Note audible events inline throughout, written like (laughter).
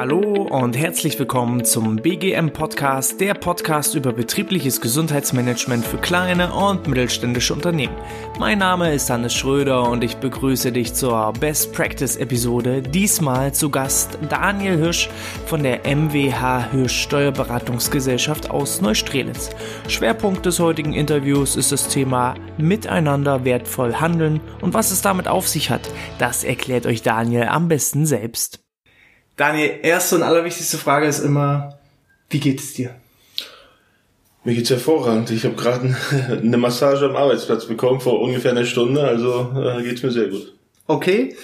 Hallo und herzlich willkommen zum BGM Podcast, der Podcast über betriebliches Gesundheitsmanagement für kleine und mittelständische Unternehmen. Mein Name ist Hannes Schröder und ich begrüße dich zur Best Practice Episode. Diesmal zu Gast Daniel Hirsch von der MWH Hirsch Steuerberatungsgesellschaft aus Neustrelitz. Schwerpunkt des heutigen Interviews ist das Thema Miteinander wertvoll handeln und was es damit auf sich hat. Das erklärt euch Daniel am besten selbst. Daniel, erste und allerwichtigste Frage ist immer, wie geht es dir? Mir geht's hervorragend. Ich habe gerade (laughs) eine Massage am Arbeitsplatz bekommen vor ungefähr einer Stunde, also äh, geht's mir sehr gut. Okay,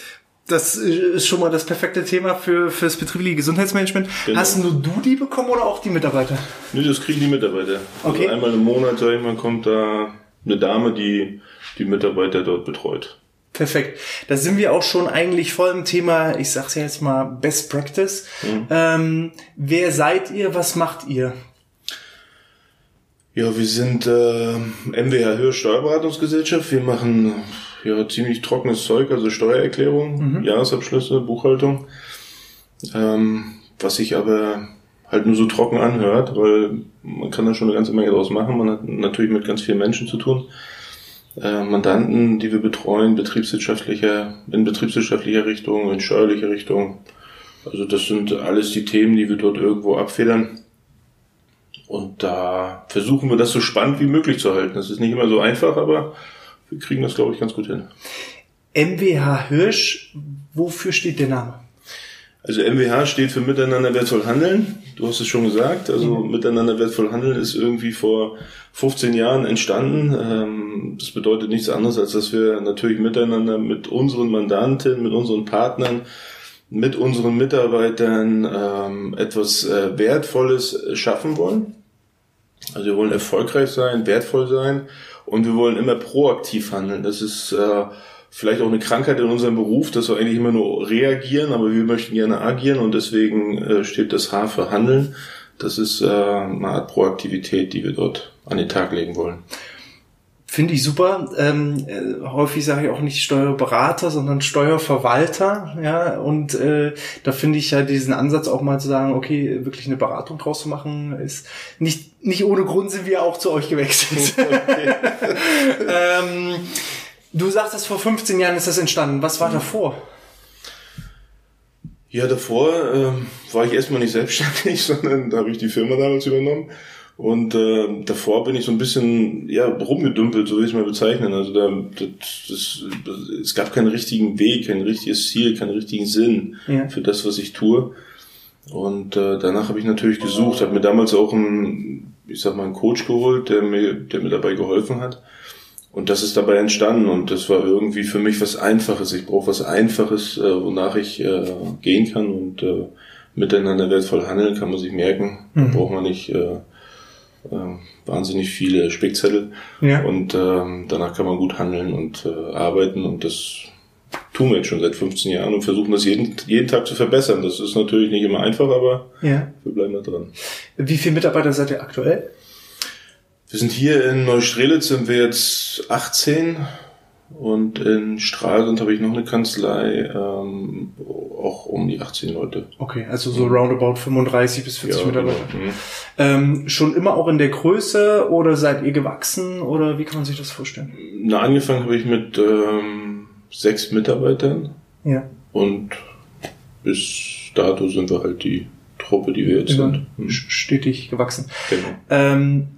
das ist schon mal das perfekte Thema für fürs betriebliche Gesundheitsmanagement. Genau. Hast nur du die bekommen oder auch die Mitarbeiter? Nee, das kriegen die Mitarbeiter. Also okay. Also einmal im Monat, sag ich mal, kommt da eine Dame, die die Mitarbeiter dort betreut. Perfekt. Da sind wir auch schon eigentlich voll im Thema, ich sag's ja jetzt mal, Best Practice. Mhm. Ähm, wer seid ihr? Was macht ihr? Ja, wir sind äh, MWH Höhe Steuerberatungsgesellschaft. Wir machen ja ziemlich trockenes Zeug, also Steuererklärung, mhm. Jahresabschlüsse, Buchhaltung. Ähm, was sich aber halt nur so trocken anhört, weil man kann da schon eine ganze Menge draus machen. Man hat natürlich mit ganz vielen Menschen zu tun äh, Mandanten, die wir betreuen, betriebswirtschaftlicher, in betriebswirtschaftlicher Richtung, in steuerlicher Richtung. Also das sind alles die Themen, die wir dort irgendwo abfedern. Und da versuchen wir das so spannend wie möglich zu halten. Das ist nicht immer so einfach, aber wir kriegen das, glaube ich, ganz gut hin. MWH Hirsch, wofür steht der Name? Also MWH steht für Miteinander wertvoll handeln. Du hast es schon gesagt. Also mhm. Miteinander wertvoll handeln ist irgendwie vor 15 Jahren entstanden. Ähm, das bedeutet nichts anderes, als dass wir natürlich miteinander mit unseren Mandanten, mit unseren Partnern, mit unseren Mitarbeitern ähm, etwas äh, Wertvolles schaffen wollen. Also wir wollen erfolgreich sein, wertvoll sein und wir wollen immer proaktiv handeln. Das ist äh, vielleicht auch eine Krankheit in unserem Beruf, dass wir eigentlich immer nur reagieren, aber wir möchten gerne agieren und deswegen äh, steht das H für Handeln. Das ist äh, eine Art Proaktivität, die wir dort an den Tag legen wollen. Finde ich super. Ähm, äh, häufig sage ich auch nicht Steuerberater, sondern Steuerverwalter. Ja, und äh, da finde ich ja diesen Ansatz auch mal zu sagen, okay, wirklich eine Beratung draus zu machen, ist nicht nicht ohne Grund sind wir auch zu euch gewechselt. (laughs) Okay. (laughs) ähm, Du sagst, dass vor 15 Jahren ist das entstanden. Was war mhm. davor? Ja, davor äh, war ich erstmal nicht selbstständig, (laughs) sondern da habe ich die Firma damals übernommen. Und äh, davor bin ich so ein bisschen ja rumgedümpelt, so will ich es mal bezeichnen. Also da, das, das, es gab keinen richtigen Weg, kein richtiges Ziel, keinen richtigen Sinn ja. für das, was ich tue. Und äh, danach habe ich natürlich gesucht, habe mir damals auch einen, ich sag mal, einen Coach geholt, der mir, der mir dabei geholfen hat. Und das ist dabei entstanden und das war irgendwie für mich was Einfaches. Ich brauche was Einfaches, äh, wonach ich äh, gehen kann und äh, miteinander wertvoll handeln, kann man sich merken. Mhm. Braucht man nicht äh, äh, wahnsinnig viele Spickzettel. Ja. Und äh, danach kann man gut handeln und äh, arbeiten und das tun wir jetzt schon seit 15 Jahren und versuchen das jeden, jeden Tag zu verbessern. Das ist natürlich nicht immer einfach, aber ja. wir bleiben da dran. Wie viele Mitarbeiter seid ihr aktuell? Wir sind hier in Neustrelitz, sind wir jetzt 18 und in Stralsund habe ich noch eine Kanzlei, ähm, auch um die 18 Leute. Okay, also so roundabout 35 bis 40 ja, Mitarbeiter. Genau. Mhm. Ähm, schon immer auch in der Größe oder seid ihr gewachsen oder wie kann man sich das vorstellen? Na, angefangen habe ich mit ähm, sechs Mitarbeitern. Ja. Und bis dato sind wir halt die Truppe, die wir jetzt Immer sind. Mhm. Stetig gewachsen. Genau. Ähm,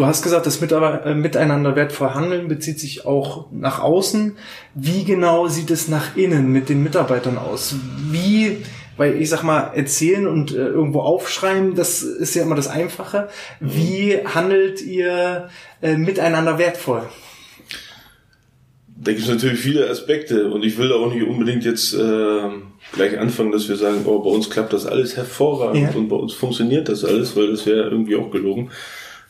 Du hast gesagt, das äh, Miteinander wertvoll handeln bezieht sich auch nach außen. Wie genau sieht es nach innen mit den Mitarbeitern aus? Wie, weil ich sag mal, erzählen und äh, irgendwo aufschreiben, das ist ja immer das Einfache. Wie handelt ihr äh, miteinander wertvoll? Da gibt es natürlich viele Aspekte und ich will da auch nicht unbedingt jetzt äh, gleich anfangen, dass wir sagen, oh, bei uns klappt das alles hervorragend ja. und bei uns funktioniert das alles, weil das wäre irgendwie auch gelogen.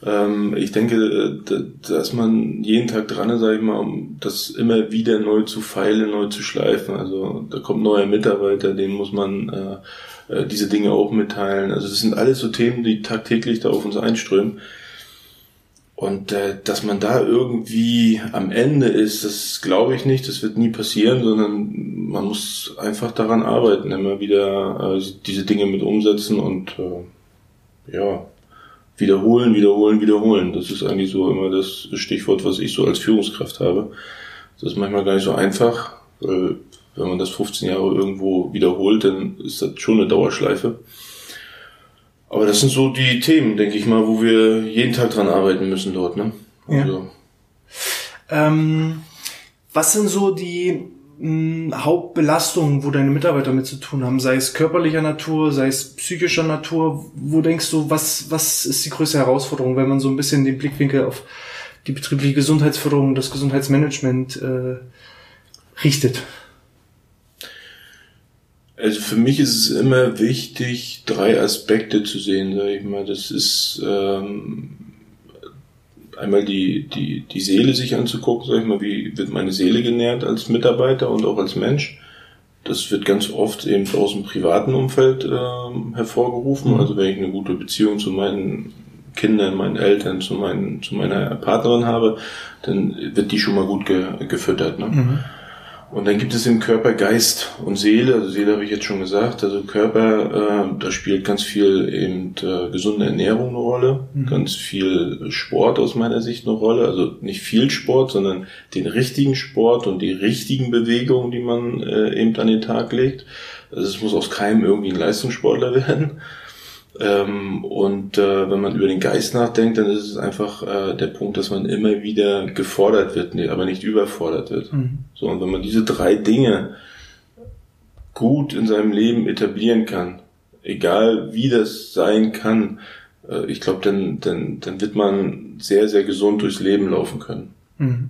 Ähm, ich denke, äh, dass man jeden Tag dran ist, sage ich mal, um das immer wieder neu zu feilen, neu zu schleifen. Also da kommt neuer Mitarbeiter, den muss man äh, äh, diese Dinge auch mitteilen. Also das sind alles so Themen, die tagtäglich da auf uns einströmen. Und äh, dass man da irgendwie am Ende ist, das glaube ich nicht, das wird nie passieren, sondern man muss einfach daran arbeiten, immer wieder äh, diese Dinge mit umsetzen und äh, ja, wiederholen, wiederholen, wiederholen. Das ist eigentlich so immer das Stichwort, was ich so als Führungskraft habe. Das ist manchmal gar nicht so einfach, weil wenn man das 15 Jahre irgendwo wiederholt, dann ist das schon eine Dauerschleife. Aber das sind so die Themen, denke ich mal, wo wir jeden Tag dran arbeiten müssen dort. Ne? Also. Ja. Ähm, was sind so die mh, Hauptbelastungen, wo deine Mitarbeiter mit zu tun haben? Sei es körperlicher Natur, sei es psychischer Natur. Wo denkst du, was, was ist die größte Herausforderung, wenn man so ein bisschen den Blickwinkel auf die betriebliche Gesundheitsförderung, das Gesundheitsmanagement äh, richtet? Also für mich ist es immer wichtig, drei Aspekte zu sehen, sage ich mal. Das ist ähm, einmal die, die, die Seele sich anzugucken, sag ich mal, wie wird meine Seele genährt als Mitarbeiter und auch als Mensch. Das wird ganz oft eben aus dem privaten Umfeld ähm, hervorgerufen. Mhm. Also wenn ich eine gute Beziehung zu meinen Kindern, meinen Eltern, zu, meinen, zu meiner Partnerin habe, dann wird die schon mal gut ge, gefüttert. Ne? Mhm. Und dann gibt es im Körper Geist und Seele. Also Seele habe ich jetzt schon gesagt. Also Körper, äh, da spielt ganz viel eben äh, gesunde Ernährung eine Rolle, mhm. ganz viel Sport aus meiner Sicht eine Rolle. Also nicht viel Sport, sondern den richtigen Sport und die richtigen Bewegungen, die man äh, eben an den Tag legt. Also es muss aus keinem irgendwie ein Leistungssportler (laughs) werden. Ähm, und äh, wenn man über den Geist nachdenkt, dann ist es einfach äh, der Punkt, dass man immer wieder gefordert wird, aber nicht überfordert wird. Mhm. So, und wenn man diese drei Dinge gut in seinem Leben etablieren kann, egal wie das sein kann, äh, ich glaube, dann, dann, dann wird man sehr, sehr gesund durchs Leben laufen können. Mhm.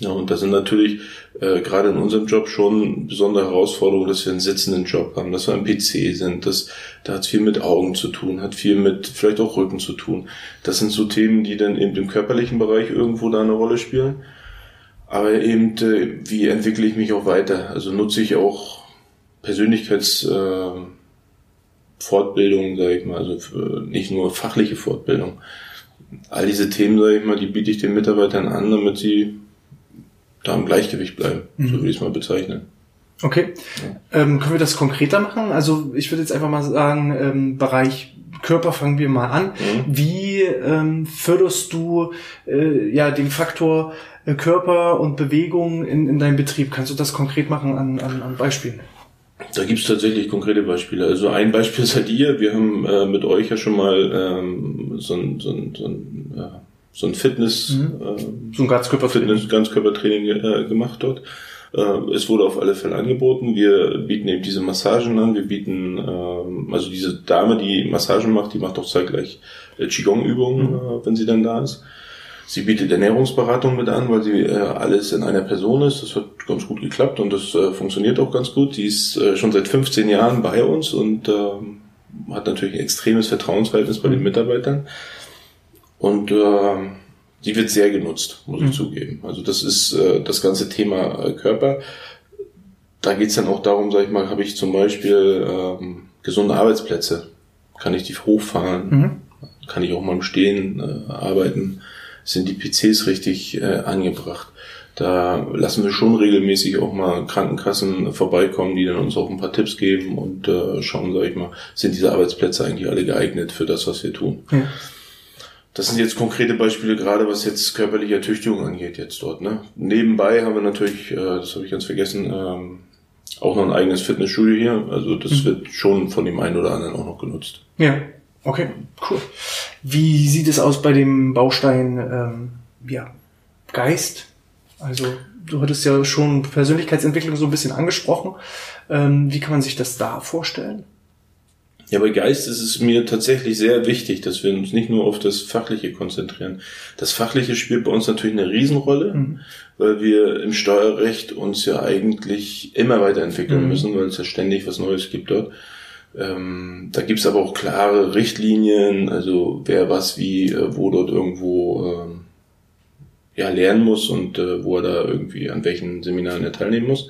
Ja, und das sind natürlich äh, gerade in unserem Job schon besondere Herausforderungen, dass wir einen sitzenden Job haben, dass wir am PC sind. Das, da hat viel mit Augen zu tun, hat viel mit vielleicht auch Rücken zu tun. Das sind so Themen, die dann eben im körperlichen Bereich irgendwo da eine Rolle spielen. Aber eben, äh, wie entwickle ich mich auch weiter? Also nutze ich auch Persönlichkeitsfortbildungen, äh, Fortbildungen, sage ich mal, also nicht nur fachliche Fortbildung. All diese Themen, sage ich mal, die biete ich den Mitarbeitern an, damit sie da im Gleichgewicht bleiben. Mhm. So würde ich es mal bezeichnen. Okay. Ja. Ähm, können wir das konkreter machen? Also ich würde jetzt einfach mal sagen, ähm, Bereich Körper fangen wir mal an. Mhm. Wie ähm, förderst du äh, ja den Faktor äh, Körper und Bewegung in, in deinem Betrieb? Kannst du das konkret machen an, an, an Beispielen? Da gibt's tatsächlich konkrete Beispiele. Also ein Beispiel (laughs) seid ihr. Wir haben äh, mit euch ja schon mal ähm, so ein, so ein, so ein ja, so ein Fitness, mhm. äh, so ein Ganzkörpertraining, Fitness, Ganzkörpertraining äh, gemacht dort. Äh, es wurde auf alle Fälle angeboten. Wir bieten eben diese Massagen an. Wir bieten, äh, also diese Dame, die Massagen macht, die macht auch zeitgleich äh, Qigong-Übungen, mhm. äh, wenn sie dann da ist. Sie bietet Ernährungsberatung mit an, weil sie äh, alles in einer Person ist. Das hat ganz gut geklappt und das äh, funktioniert auch ganz gut. Die ist äh, schon seit 15 Jahren bei uns und äh, hat natürlich ein extremes Vertrauensverhältnis bei den Mitarbeitern. Und äh, die wird sehr genutzt, muss mhm. ich zugeben. Also das ist äh, das ganze Thema äh, Körper. Da geht's dann auch darum, sag ich mal, habe ich zum Beispiel ähm, gesunde Arbeitsplätze. Kann ich die hochfahren? Mhm. Kann ich auch mal im Stehen äh, arbeiten? Sind die PCs richtig äh, angebracht? Da lassen wir schon regelmäßig auch mal Krankenkassen vorbeikommen, die dann uns auch ein paar Tipps geben und äh, schauen, sag ich mal, sind diese Arbeitsplätze eigentlich alle geeignet für das, was wir tun. Ja. Das sind jetzt konkrete Beispiele, gerade was jetzt körperliche Ertüchtigung angeht jetzt dort. Ne? Nebenbei haben wir natürlich, äh, das habe ich ganz vergessen, ähm, auch noch ein eigenes Fitnessstudio hier. Also das mhm. wird schon von dem einen oder anderen auch noch genutzt. Ja, okay, cool. Wie sieht es aus bei dem Baustein ähm, ja, Geist? Also du hattest ja schon Persönlichkeitsentwicklung so ein bisschen angesprochen. Ähm, wie kann man sich das da vorstellen? Ja, bei Geist ist es mir tatsächlich sehr wichtig, dass wir uns nicht nur auf das Fachliche konzentrieren. Das Fachliche spielt bei uns natürlich eine Riesenrolle, mhm. weil wir im Steuerrecht uns ja eigentlich immer weiterentwickeln mhm. müssen, weil es ja ständig was Neues gibt dort. Ähm, da gibt's aber auch klare Richtlinien, also wer was wie, äh, wo dort irgendwo ähm, ja, lernen muss und äh, wo er da irgendwie an welchen Seminaren er teilnehmen muss.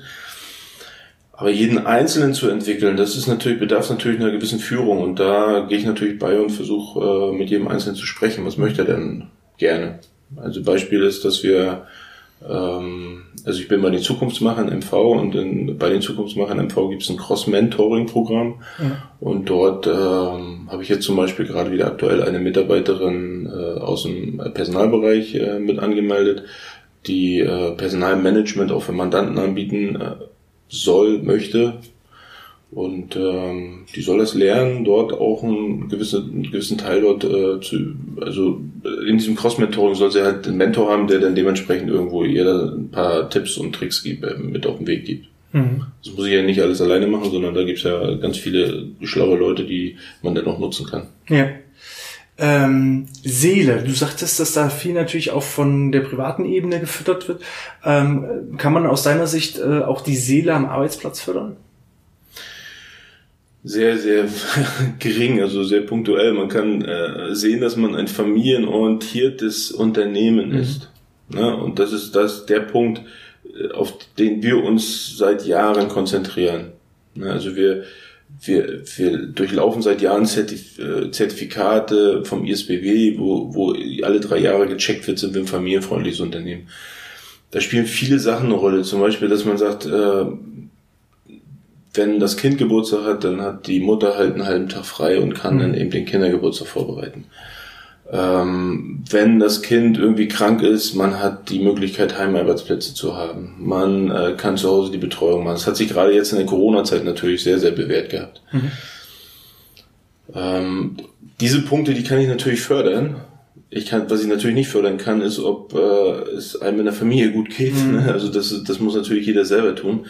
Aber jeden Einzelnen zu entwickeln, das ist natürlich, bedarf natürlich einer gewissen Führung. Und da gehe ich natürlich bei und versuche äh, mit jedem Einzelnen zu sprechen. Was möchte er denn gerne? Also Beispiel ist, dass wir ähm, also ich bin bei den Zukunftsmachern MV und in, bei den Zukunftsmachern MV gibt es ein Cross-Mentoring-Programm ja. und dort ähm, habe ich jetzt zum Beispiel gerade wieder aktuell eine Mitarbeiterin äh, aus dem Personalbereich äh, mit angemeldet, die äh, Personalmanagement auch für Mandanten anbieten äh, soll, möchte, und ähm, die soll das lernen, dort auch einen gewissen, einen gewissen Teil dort äh, zu, also in diesem Cross-Mentoring soll sie halt einen Mentor haben, der dann dementsprechend irgendwo ihr ein paar Tipps und Tricks gibt, äh, mit auf den Weg gibt. Mhm. Das muss ich ja nicht alles alleine machen, sondern da gibt's ja ganz viele schlaue Leute, die man dann auch nutzen kann. Ja. Ähm, Seele, du sagtest, dass da viel natürlich auch von der privaten Ebene gefüttert wird. Ähm, kann man aus deiner Sicht äh, auch die Seele am Arbeitsplatz fördern? sehr, sehr (laughs) gering, also sehr punktuell. Man kann äh, sehen, dass man ein familienorientiertes Unternehmen mhm. ist. Ne? Und das ist das der Punkt, äh, auf den wir uns seit Jahren konzentrieren. Ne? Also wir, wir, wir durchlaufen seit Jahren Zertif äh, Zertifikate vom ISBW, wo, wo alle drei Jahre gecheckt wird, sind wir ein familienfreundliches Unternehmen. Da spielen viele Sachen eine Rolle. Zum Beispiel, dass man sagt, äh, wenn das Kind Geburtstag hat, dann hat die Mutter halt einen halben Tag frei und kann mhm. dann eben den Kindergeburtstag vorbereiten. Ähm, wenn das Kind irgendwie krank ist, man hat die Möglichkeit, Heimarbeitsplätze zu haben. Man äh, kann zu Hause die Betreuung machen. Das hat sich gerade jetzt in der Corona-Zeit natürlich sehr, sehr bewährt gehabt. Mhm. Ähm, diese Punkte, die kann ich natürlich fördern. Ich kann, was ich natürlich nicht fördern kann, ist, ob äh, es einem in der Familie gut geht. Mhm. (laughs) Also das, das muss natürlich jeder selber tun.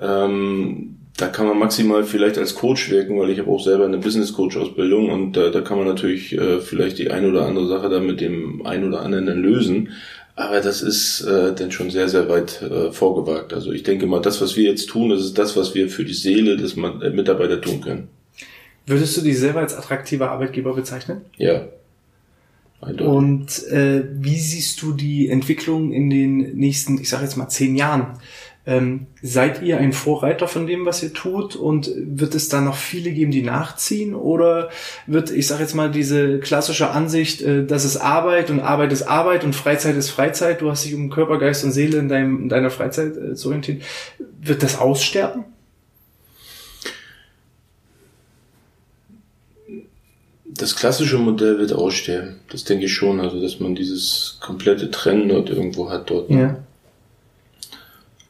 Ähm, da kann man maximal vielleicht als Coach wirken, weil ich habe auch selber eine Business Coach Ausbildung und da, da kann man natürlich äh, vielleicht die eine oder andere Sache da mit dem ein oder anderen lösen. Aber das ist äh, dann schon sehr, sehr weit äh, vorgewagt. Also ich denke mal, das, was wir jetzt tun, das ist das, was wir für die Seele des äh, Mitarbeiter tun können. Würdest du dich selber als attraktiver Arbeitgeber bezeichnen? Ja. Und äh, wie siehst du die Entwicklung in den nächsten, ich sage jetzt mal, zehn Jahren? Ähm, seid ihr ein Vorreiter von dem, was ihr tut? Und wird es da noch viele geben, die nachziehen? Oder wird, ich sage jetzt mal, diese klassische Ansicht, äh, das ist Arbeit und Arbeit ist Arbeit und Freizeit ist Freizeit, du hast dich um Körper, Geist und Seele in, deinem, in deiner Freizeit äh, zu orientieren, wird das aussterben? Das klassische Modell wird aussterben. Das denke ich schon. Also, dass man dieses komplette Trennen dort irgendwo hat dort. Ne? Ja.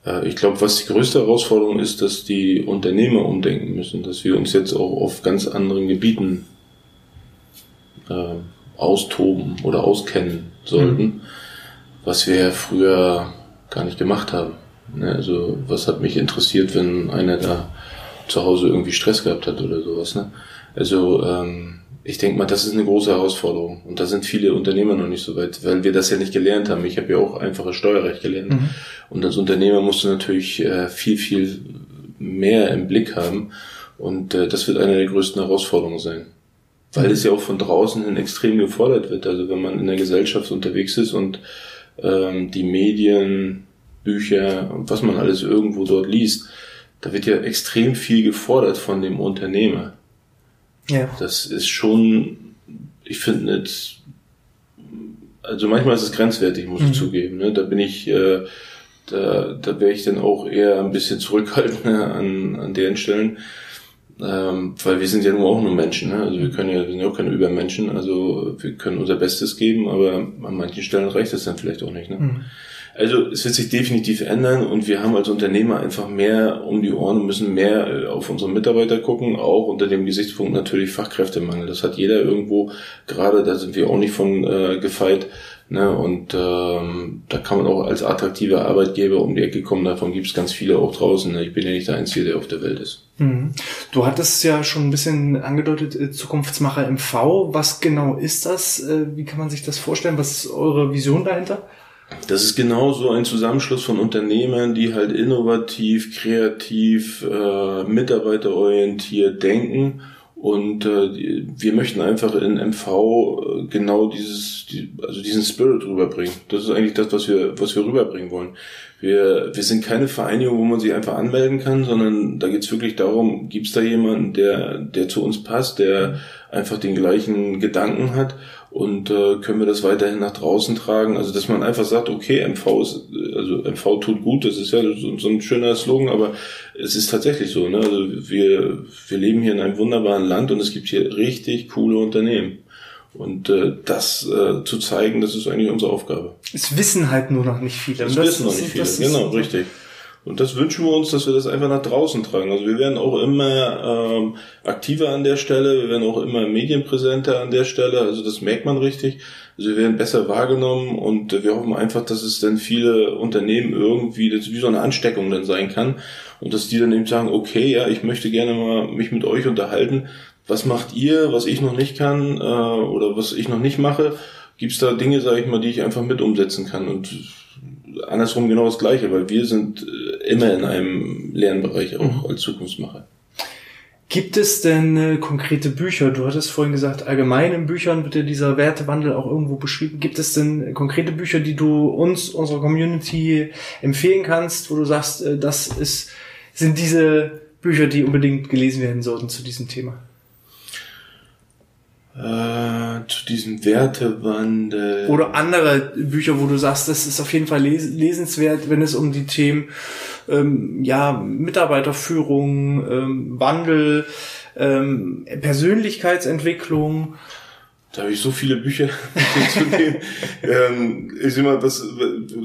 Äh, ich glaube, was die größte Herausforderung ist, dass die Unternehmer umdenken müssen, dass wir uns jetzt auch auf ganz anderen Gebieten äh, austoben oder auskennen sollten, mhm. was wir früher gar nicht gemacht haben. Ne? Also was hat mich interessiert, wenn einer da zu Hause irgendwie Stress gehabt hat oder sowas. Ne? Also ähm, ich denke mal, das ist eine große Herausforderung. Und da sind viele Unternehmer noch nicht so weit, weil wir das ja nicht gelernt haben. Ich habe ja auch einfaches Steuerrecht gelernt. Mhm. Und als Unternehmer musst du natürlich äh, viel, viel mehr im Blick haben. Und äh, das wird eine der größten Herausforderungen sein. Weil mhm. es ja auch von draußen hin extrem gefordert wird. Also wenn man in der Gesellschaft unterwegs ist und ähm, die Medien, Bücher und was man alles irgendwo dort liest, da wird ja extrem viel gefordert von dem Unternehmer. Ja. Das ist schon, ich finde nicht, also manchmal ist es grenzwertig, muss mhm. ich zugeben. Ne? Da bin ich, äh, da, da wäre ich dann auch eher ein bisschen zurückhaltender (laughs) an, an deren Stellen. Ähm, weil wir sind ja nur auch nur Menschen, ne? also wir können ja, wir sind ja auch keine Übermenschen, also wir können unser Bestes geben, aber an manchen Stellen reicht es dann vielleicht auch nicht. Ne? Mhm. Also es wird sich definitiv ändern und wir haben als Unternehmer einfach mehr um die Ohren und müssen mehr äh, auf unsere Mitarbeiter gucken, auch unter dem Gesichtspunkt natürlich Fachkräftemangel. Das hat jeder irgendwo, gerade da sind wir auch nicht von äh, gefeit. Ne, und ähm, da kann man auch als attraktiver Arbeitgeber um die Ecke kommen. Davon gibt es ganz viele auch draußen. Ne? Ich bin ja nicht der Einzige, der auf der Welt ist. Mhm. Du hattest ja schon ein bisschen angedeutet, äh, Zukunftsmacher MV. Was genau ist das? Äh, wie kann man sich das vorstellen? Was ist eure Vision dahinter? Das ist genau so ein Zusammenschluss von Unternehmern, die halt innovativ, kreativ, äh, mitarbeiterorientiert denken. Und äh, wir möchten einfach in MV äh, genau dieses, die, also diesen Spirit rüberbringen. Das ist eigentlich das, was wir, was wir rüberbringen wollen. Wir, wir sind keine Vereinigung, wo man sich einfach anmelden kann, sondern da geht's wirklich darum, gibt's da jemanden, der, der zu uns passt, der einfach den gleichen Gedanken hat und äh, können wir das weiterhin nach draußen tragen. Also dass man einfach sagt, okay, MV ist, also MV tut gut, das ist ja so, so ein schöner Slogan, aber es ist tatsächlich so. Ne? Also wir, wir leben hier in einem wunderbaren Land und es gibt hier richtig coole Unternehmen. Und äh, das äh, zu zeigen, das ist eigentlich unsere Aufgabe. Es wissen halt nur noch nicht viele. Es wissen noch nicht viele, genau, richtig. Und das wünschen wir uns, dass wir das einfach nach draußen tragen. Also wir werden auch immer ähm, aktiver an der Stelle, wir werden auch immer medienpräsenter an der Stelle. Also das merkt man richtig. Also wir werden besser wahrgenommen und wir hoffen einfach, dass es dann viele Unternehmen irgendwie, das wie so eine Ansteckung dann sein kann. Und dass die dann eben sagen, okay, ja, ich möchte gerne mal mich mit euch unterhalten. Was macht ihr, was ich noch nicht kann äh, oder was ich noch nicht mache? Gibt es da Dinge, sage ich mal, die ich einfach mit umsetzen kann? Und andersrum genau das Gleiche, weil wir sind äh, immer in einem Lernbereich auch mhm. als Zukunftsmacher. Gibt es denn äh, konkrete Bücher? Du hattest vorhin gesagt, allgemein in Büchern wird ja dieser Wertewandel auch irgendwo beschrieben. Gibt es denn konkrete Bücher, die du uns, unserer Community empfehlen kannst, wo du sagst, äh, das ist, sind diese Bücher, die unbedingt gelesen werden sollten zu diesem Thema? Äh, zu diesem Wertewandel. Oder andere Bücher, wo du sagst, das ist auf jeden Fall les lesenswert, wenn es um die Themen ähm, ja, Mitarbeiterführung, ähm, Wandel, ähm, Persönlichkeitsentwicklung. Da habe ich so viele Bücher (laughs) zu dem. ähm, ich sag mal, was,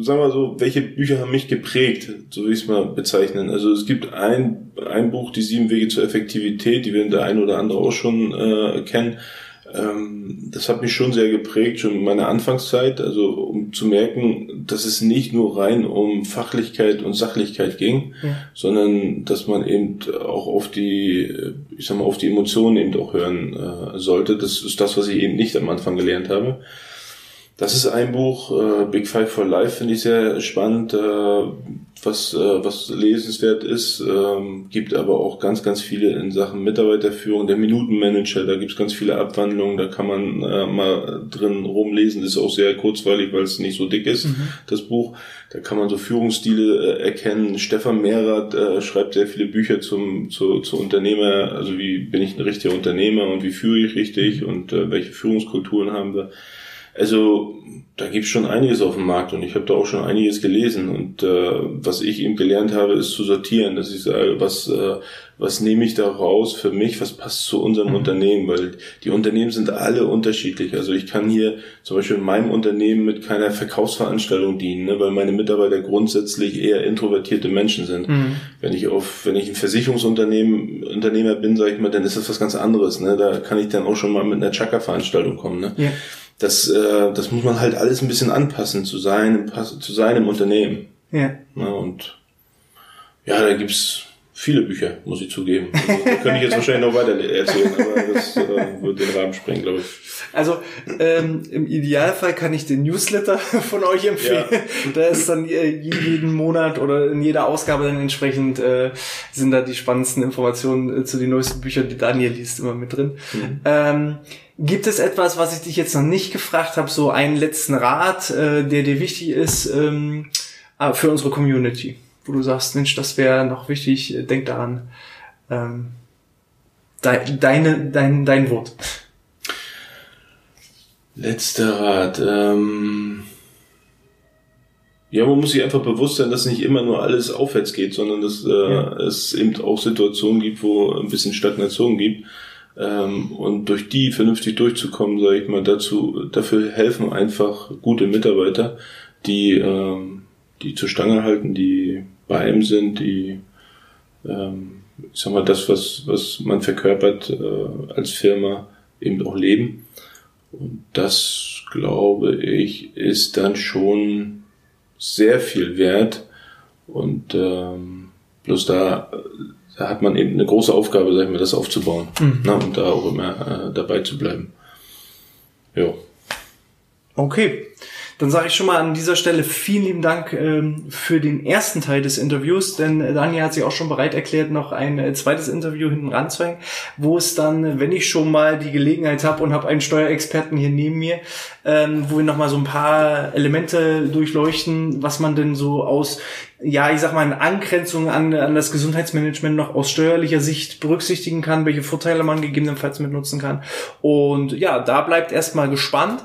sag mal so, welche Bücher haben mich geprägt, so wie ich es mal bezeichnen. Also es gibt ein, ein Buch, die sieben Wege zur Effektivität, die werden der ein oder andere auch schon äh, kennen ähm, das hat mich schon sehr geprägt, schon in meiner Anfangszeit, also um zu merken, dass es nicht nur rein um Fachlichkeit und Sachlichkeit ging, ja. sondern dass man eben auch auf die, ich sag mal, auf die Emotionen eben auch hören äh, sollte. Das ist das, was ich eben nicht am Anfang gelernt habe. Das ist ein Buch, äh, Big Five for Life, finde ich sehr spannend, äh, was, äh, was lesenswert ist. Ähm, gibt aber auch ganz, ganz viele in Sachen Mitarbeiterführung, der Minutenmanager, da gibt's ganz viele Abwandlungen, da kann man äh, mal drin rumlesen, ist auch sehr kurzweilig, weil es nicht so dick ist, mhm. das Buch. Da kann man so Führungsstile äh, erkennen. Stefan Mehrath äh, schreibt sehr viele Bücher zum, zu, zu Unternehmer, also wie bin ich ein richtiger Unternehmer und wie führe ich richtig und äh, welche Führungskulturen haben wir. Also da gibt's schon einiges auf dem Markt und ich habe da auch schon einiges gelesen. Und äh, was ich eben gelernt habe, ist zu sortieren, dass ich sage, was, äh, was nehme ich da raus für mich, was passt zu unserem mhm. Unternehmen, weil die Unternehmen sind alle unterschiedlich. Also ich kann hier zum Beispiel in meinem Unternehmen mit keiner Verkaufsveranstaltung dienen, ne, weil meine Mitarbeiter grundsätzlich eher introvertierte Menschen sind. Mhm. Wenn ich auf, wenn ich ein Versicherungsunternehmen Unternehmer bin, sage ich mal, dann ist das was ganz anderes. Ne? Da kann ich dann auch schon mal mit einer Chaka-Veranstaltung kommen. Ne? Ja das, äh, das muss man halt alles ein bisschen anpassen zu seinem, zu seinem Unternehmen. Ja. und ja, da gibt's viele Bücher, muss ich zugeben. Also, da könnte ich jetzt wahrscheinlich noch weiter erzählen, aber das äh, würde den Rahmen sprengen, glaube ich. Also ähm, im Idealfall kann ich den Newsletter (laughs) von euch empfehlen. Ja. Da ist dann äh, jeden Monat oder in jeder Ausgabe dann entsprechend äh, sind da die spannendsten Informationen äh, zu den neuesten Büchern, die Daniel liest, immer mit drin. Mhm. Ähm, Gibt es etwas, was ich dich jetzt noch nicht gefragt habe, so einen letzten Rat, äh, der dir wichtig ist ähm, ah, für unsere Community, wo du sagst, Mensch, das wäre noch wichtig, denk daran. Ähm, de deine, dein, dein Wort. Letzter Rat. Ähm ja, man muss sich einfach bewusst sein, dass nicht immer nur alles aufwärts geht, sondern dass äh, ja. es eben auch Situationen gibt, wo ein bisschen Stagnation gibt. Ähm, und durch die vernünftig durchzukommen, sage ich mal, dazu, dafür helfen einfach gute Mitarbeiter, die, ähm, die zur Stange halten, die bei einem sind, die, ähm, ich sag mal, das, was, was man verkörpert äh, als Firma, eben auch leben. Und das, glaube ich, ist dann schon sehr viel wert. Und ähm, bloß da da hat man eben eine große Aufgabe, sag ich mal, das aufzubauen mhm. ne, und da auch immer äh, dabei zu bleiben. Ja. Okay. Dann sage ich schon mal an dieser Stelle vielen lieben Dank ähm, für den ersten Teil des Interviews, denn Daniel hat sich auch schon bereit erklärt, noch ein äh, zweites Interview hinten ranzuhängen, wo es dann, wenn ich schon mal die Gelegenheit habe und habe einen Steuerexperten hier neben mir, ähm, wo wir nochmal so ein paar Elemente durchleuchten, was man denn so aus ja, ich sag mal, in Angrenzung an, an das Gesundheitsmanagement noch aus steuerlicher Sicht berücksichtigen kann, welche Vorteile man gegebenenfalls mit nutzen kann. Und ja, da bleibt erstmal gespannt.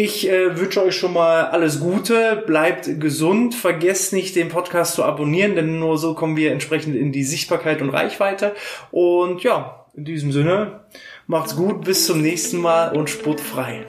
Ich äh, wünsche euch schon mal alles Gute, bleibt gesund, vergesst nicht den Podcast zu abonnieren, denn nur so kommen wir entsprechend in die Sichtbarkeit und Reichweite. Und ja, in diesem Sinne, macht's gut, bis zum nächsten Mal und sportfrei.